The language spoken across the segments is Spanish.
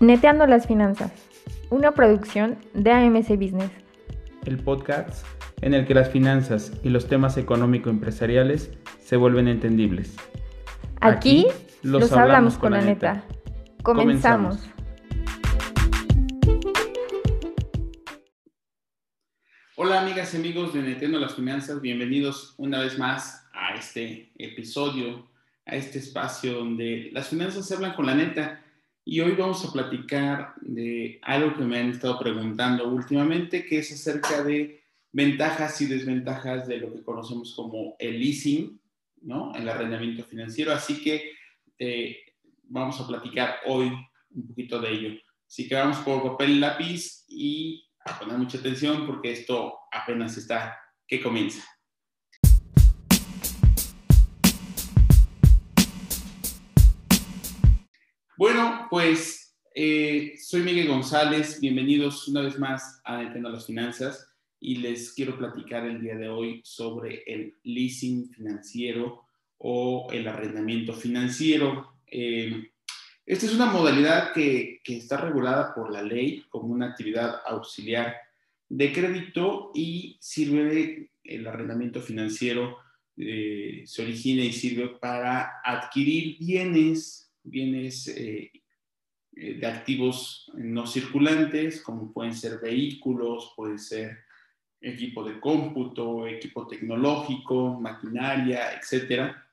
Neteando las Finanzas, una producción de AMC Business. El podcast en el que las finanzas y los temas económico-empresariales se vuelven entendibles. Aquí, los, hablamos, con la neta. Comenzamos. Hola amigas y amigos de Neteando las Finanzas, bienvenidos una vez más a este episodio, a este espacio donde las finanzas se hablan con la neta. Y hoy vamos a platicar de algo que me han estado preguntando últimamente, que es acerca de ventajas y desventajas de lo que conocemos como el leasing, ¿no? El arrendamiento financiero. Así que eh, vamos a platicar hoy un poquito de ello. Así que vamos por papel y lápiz y a poner mucha atención porque esto apenas está que comienza. Bueno, pues eh, soy Miguel González, bienvenidos una vez más a Nintendo las Finanzas y les quiero platicar el día de hoy sobre el leasing financiero o el arrendamiento financiero. Eh, esta es una modalidad que, está regulada por la ley como una actividad auxiliar de crédito y sirve el arrendamiento financiero, eh, se origina y sirve para adquirir bienes bienes eh, eh, de activos no circulantes, como pueden ser vehículos, puede ser equipo de cómputo, equipo tecnológico, maquinaria, etcétera.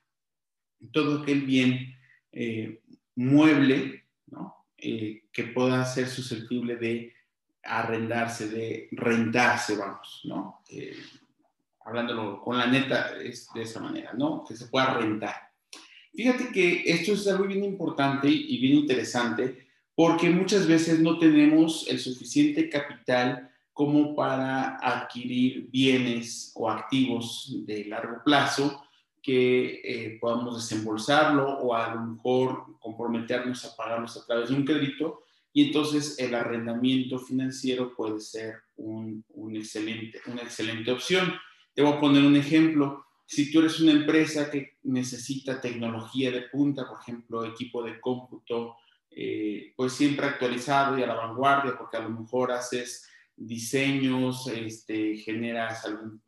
Todo aquel bien eh, mueble que pueda ser susceptible de arrendarse, de rentarse, vamos, ¿no? hablándolo con la neta es de esa manera, ¿no? Que se pueda rentar. Fíjate que esto es algo bien importante y bien interesante porque muchas veces no tenemos el suficiente capital como para adquirir bienes o activos de largo plazo que eh, podamos desembolsarlo o a lo mejor comprometernos a pagarlos a través de un crédito y entonces el arrendamiento financiero puede ser un, excelente, una excelente opción. Te voy a poner un ejemplo si tú eres una empresa que necesita tecnología de punta, por ejemplo, equipo de cómputo, eh, pues siempre actualizado y a la vanguardia, porque a lo mejor haces diseños, este, generas algún,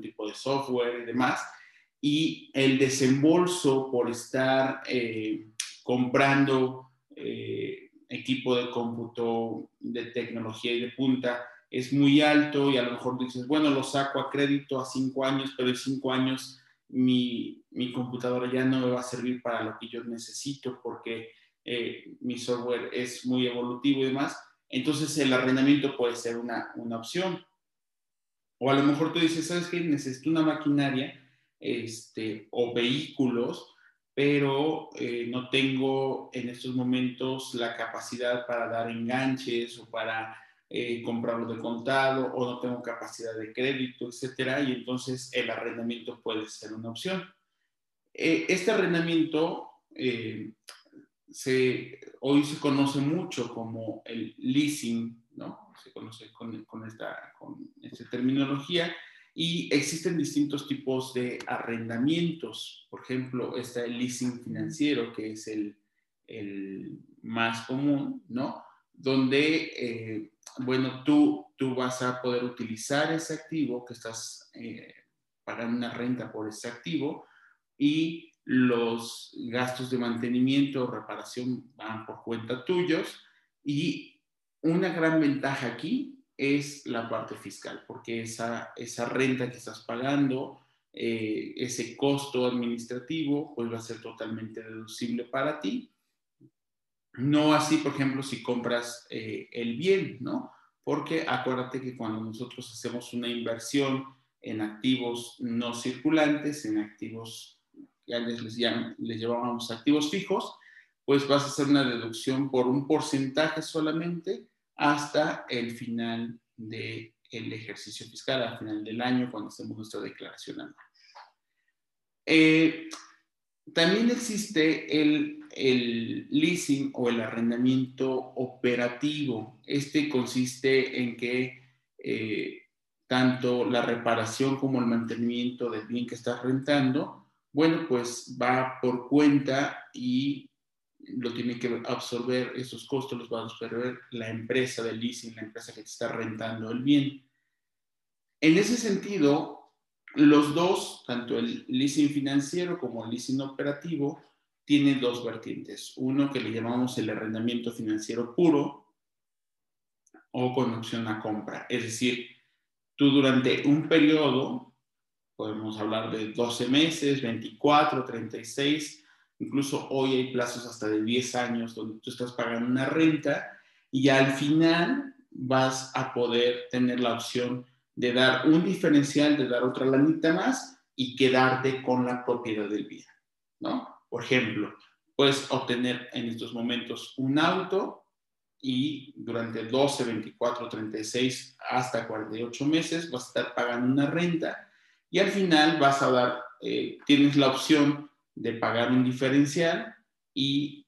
tipo de software y demás, y el desembolso por estar eh, comprando eh, equipo de cómputo de tecnología y de punta, es muy alto y a lo mejor dices, bueno, lo saco a crédito a cinco años, pero en cinco años mi, mi computadora ya no me va a servir para lo que yo necesito porque eh, mi software es muy evolutivo y demás. Entonces el arrendamiento puede ser una, una opción. O a lo mejor tú dices, ¿sabes qué? Necesito una maquinaria este, o vehículos, pero eh, no tengo en estos momentos la capacidad para dar enganches o para eh, comprarlo de contado o no tengo capacidad de crédito, etcétera, y entonces el arrendamiento puede ser una opción. Eh, este arrendamiento eh, se, hoy se conoce mucho como el leasing, ¿no? Se conoce con, con, esta, con esta terminología y existen distintos tipos de arrendamientos. Por ejemplo, está el leasing financiero, que es el, el más común, ¿no? Donde bueno, tú, tú vas a poder utilizar ese activo que estás eh, pagando una renta por ese activo y los gastos de mantenimiento o reparación van por cuenta tuyos y una gran ventaja aquí es la parte fiscal, porque esa, esa renta que estás pagando, eh, ese costo administrativo, pues va a ser totalmente deducible para ti no así, por ejemplo, si compras eh, el bien, ¿no? Porque acuérdate que cuando nosotros hacemos una inversión en activos no circulantes, en activos que antes les, les llamábamos activos fijos, pues vas a hacer una deducción por un porcentaje solamente hasta el final del ejercicio fiscal, al final del año, cuando hacemos nuestra declaración anual. Eh, también existe el, leasing o el arrendamiento operativo. Este consiste en que eh, tanto la reparación como el mantenimiento del bien que estás rentando, bueno, pues va por cuenta y lo tiene que absorber, esos costos los va a absorber la empresa del leasing, la empresa que te está rentando el bien. En ese sentido, los dos, tanto el leasing financiero como el leasing operativo, tienen dos vertientes. Uno que le llamamos el arrendamiento financiero puro o con opción a compra. Es decir, tú durante un periodo, podemos hablar de 12 meses, 24, 36, incluso hoy hay plazos hasta de 10 años donde tú estás pagando una renta y al final vas a poder tener la opción de dar un diferencial, de dar otra lanita más y quedarte con la propiedad del bien, ¿no? Por ejemplo, puedes obtener en estos momentos un auto y durante 12, 24, 36 hasta 48 meses vas a estar pagando una renta y al final vas a dar, eh, tienes la opción de pagar un diferencial y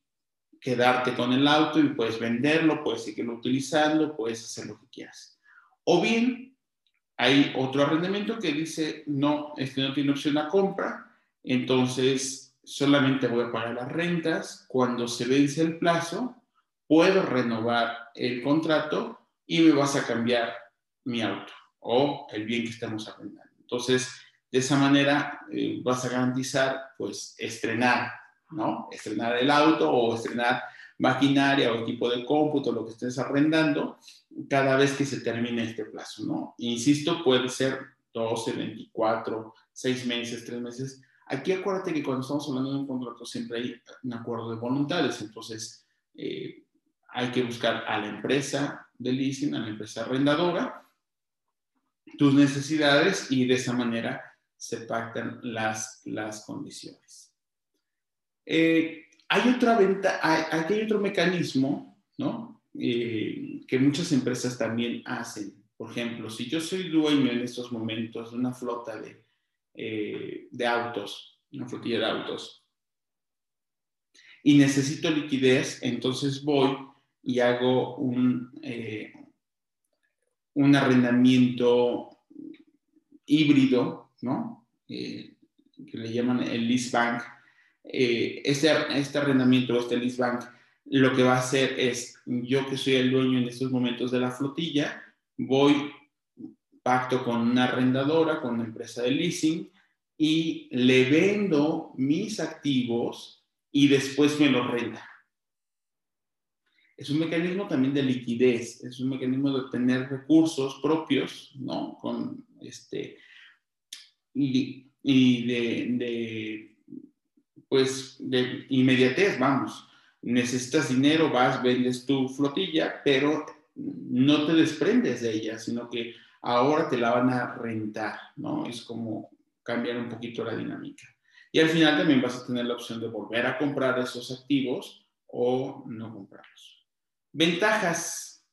quedarte con el auto y puedes venderlo, puedes seguirlo utilizando, puedes hacer lo que quieras. O bien hay otro arrendamiento que dice, no, este no tiene opción a compra, entonces solamente voy a pagar las rentas. Cuando se vence el plazo, puedo renovar el contrato y me vas a cambiar mi auto o el bien que estamos arrendando. Entonces, de esa manera eh, vas a garantizar, pues, estrenar, ¿no? Estrenar el auto o estrenar maquinaria o equipo de cómputo, lo que estés arrendando, cada vez que se termine este plazo, ¿no? Insisto, puede ser 12, 24, 6 meses, 3 meses. Aquí acuérdate que cuando estamos hablando de un contrato siempre hay un acuerdo de voluntades, entonces eh, hay que buscar a la empresa de leasing, a la empresa arrendadora, tus necesidades y de esa manera se pactan las, las condiciones. Eh, hay otra venta, aquí hay otro mecanismo, ¿no? Eh, que muchas empresas también hacen. Por ejemplo, si yo soy dueño en estos momentos de una flota de, eh, de autos, una flotilla de autos, y necesito liquidez, entonces voy y hago un, eh, un arrendamiento híbrido, ¿no? que le llaman el lease bank eh, este, este arrendamiento, este lease bank, lo que va a hacer es, yo que soy el dueño en estos momentos de la flotilla, voy, pacto con una arrendadora, con una empresa de leasing, y le vendo mis activos y después me los renta. Es un mecanismo también de liquidez, es un mecanismo de obtener recursos propios, ¿no? Con este, y, de pues de inmediatez, vamos. Necesitas dinero, vas, vendes tu flotilla, pero no te desprendes de ella, sino que ahora te la van a rentar, ¿no? Es como cambiar un poquito la dinámica. Y al final también vas a tener la opción de volver a comprar esos activos o no comprarlos. Ventajas,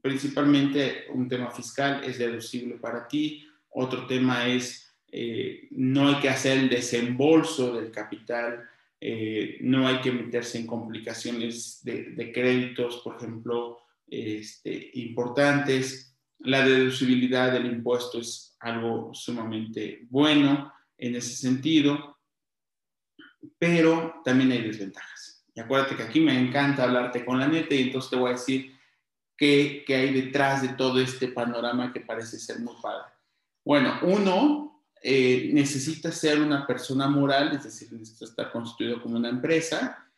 principalmente un tema fiscal es deducible para ti, otro tema es eh, no hay que hacer el desembolso del capital, eh, no hay que meterse en complicaciones de, créditos, por ejemplo, este, importantes. La deducibilidad del impuesto es algo sumamente bueno en ese sentido, pero también hay desventajas. Y acuérdate que aquí me encanta hablarte con la neta y entonces te voy a decir qué, qué hay detrás de todo este panorama que parece ser muy padre. Bueno, uno, eh, necesita ser una persona moral, es decir, necesitas estar constituido como una empresa,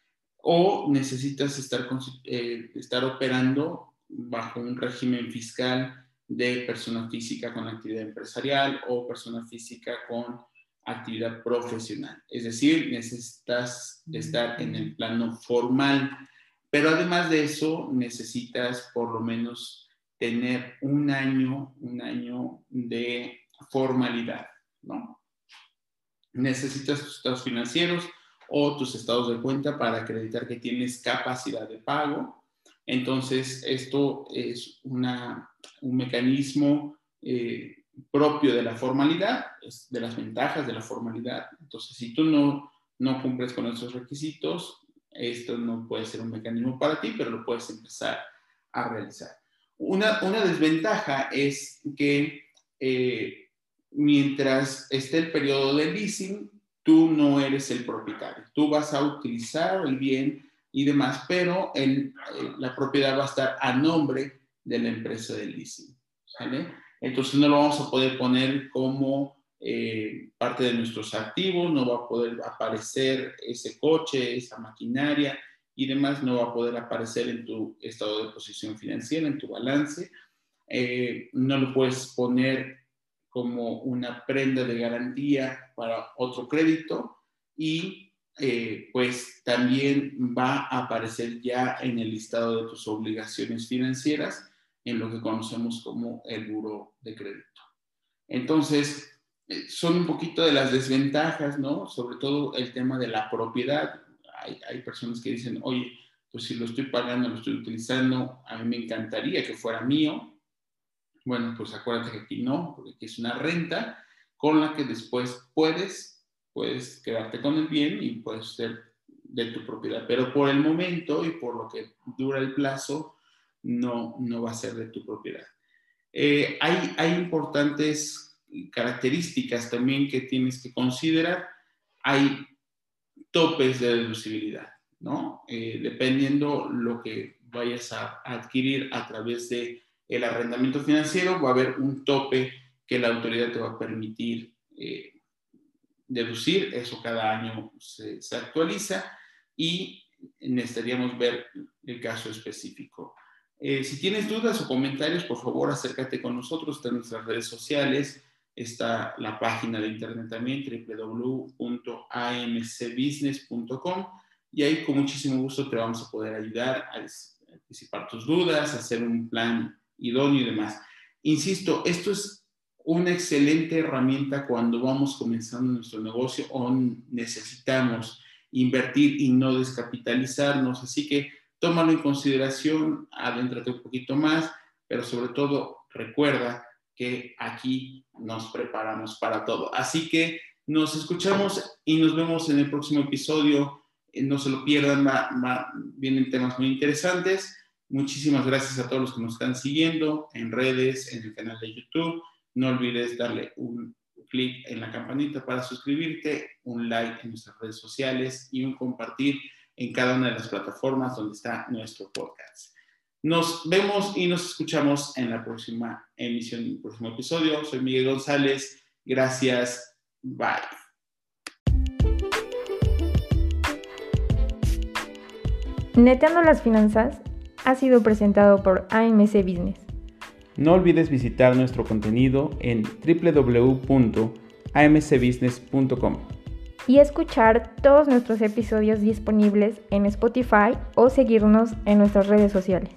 o necesitas estar, eh, estar operando bajo un régimen fiscal de persona física con actividad empresarial o persona física con actividad profesional. Es decir, necesitas estar en el plano formal, pero además de eso necesitas por lo menos tener un año, un año de formalidad. ¿no? Necesitas tus estados financieros o tus estados de cuenta para acreditar que tienes capacidad de pago. Entonces, esto es un mecanismo eh, propio de la formalidad, de las ventajas de la formalidad. Entonces, si tú no, no cumples con esos requisitos, esto no puede ser un mecanismo para ti, pero lo puedes empezar a realizar. Una, una desventaja es que eh, mientras esté el periodo de leasing, tú no eres el propietario. Tú vas a utilizar el bien y demás, pero eh, la propiedad va a estar a nombre de la empresa del leasing. Entonces no lo vamos a poder poner como eh, parte de nuestros activos, no va a poder aparecer ese coche, esa maquinaria y demás, no va a poder aparecer en tu estado de posición financiera, en tu balance. Eh, no lo puedes poner como una prenda de garantía para otro crédito y eh, pues también va a aparecer ya en el listado de tus obligaciones financieras en lo que conocemos como el buro de crédito. Entonces, eh, son un poquito de las desventajas, ¿no? Sobre todo el tema de la propiedad. Hay, hay, personas que dicen, oye, pues si lo estoy pagando, lo estoy utilizando, a mí me encantaría que fuera mío. Bueno, pues acuérdate que aquí no, porque aquí es una renta con la que después puedes, puedes quedarte con el bien y puedes ser de tu propiedad. Pero por el momento y por lo que dura el plazo, no, no va a ser de tu propiedad. Eh, hay, hay importantes características también que tienes que considerar. Hay topes de deducibilidad, ¿no? Eh, dependiendo lo que vayas a adquirir a través de el arrendamiento financiero, va a haber un tope que la autoridad te va a permitir eh, deducir. Eso cada año se, se actualiza y necesitaríamos ver el caso específico. Eh, si tienes dudas o comentarios, por favor, acércate con nosotros. Está en nuestras redes sociales. Está la página de internet también, www.amcbusiness.com. Y ahí con muchísimo gusto te vamos a poder ayudar a disipar tus dudas, a hacer un plan idóneo y demás. Insisto, esto es una excelente herramienta cuando vamos comenzando nuestro negocio o necesitamos invertir y no descapitalizarnos. Así que tómalo en consideración, adéntrate un poquito más, pero sobre todo recuerda que aquí nos preparamos para todo. Así que nos escuchamos y nos vemos en el próximo episodio. Eh, no se lo pierdan, vienen temas muy interesantes. Muchísimas gracias a todos los que nos están siguiendo en redes, en el canal de YouTube. No olvides darle un clic en la campanita para suscribirte, un like en nuestras redes sociales y un compartir en cada una de las plataformas donde está nuestro podcast. Nos vemos y nos escuchamos en la próxima emisión, en el próximo episodio. Soy Miguel González. Gracias. Bye. Neteando las finanzas ha sido presentado por AMC Business. No olvides visitar nuestro contenido en www.amcbusiness.com y escuchar todos nuestros episodios disponibles en Spotify o seguirnos en nuestras redes sociales.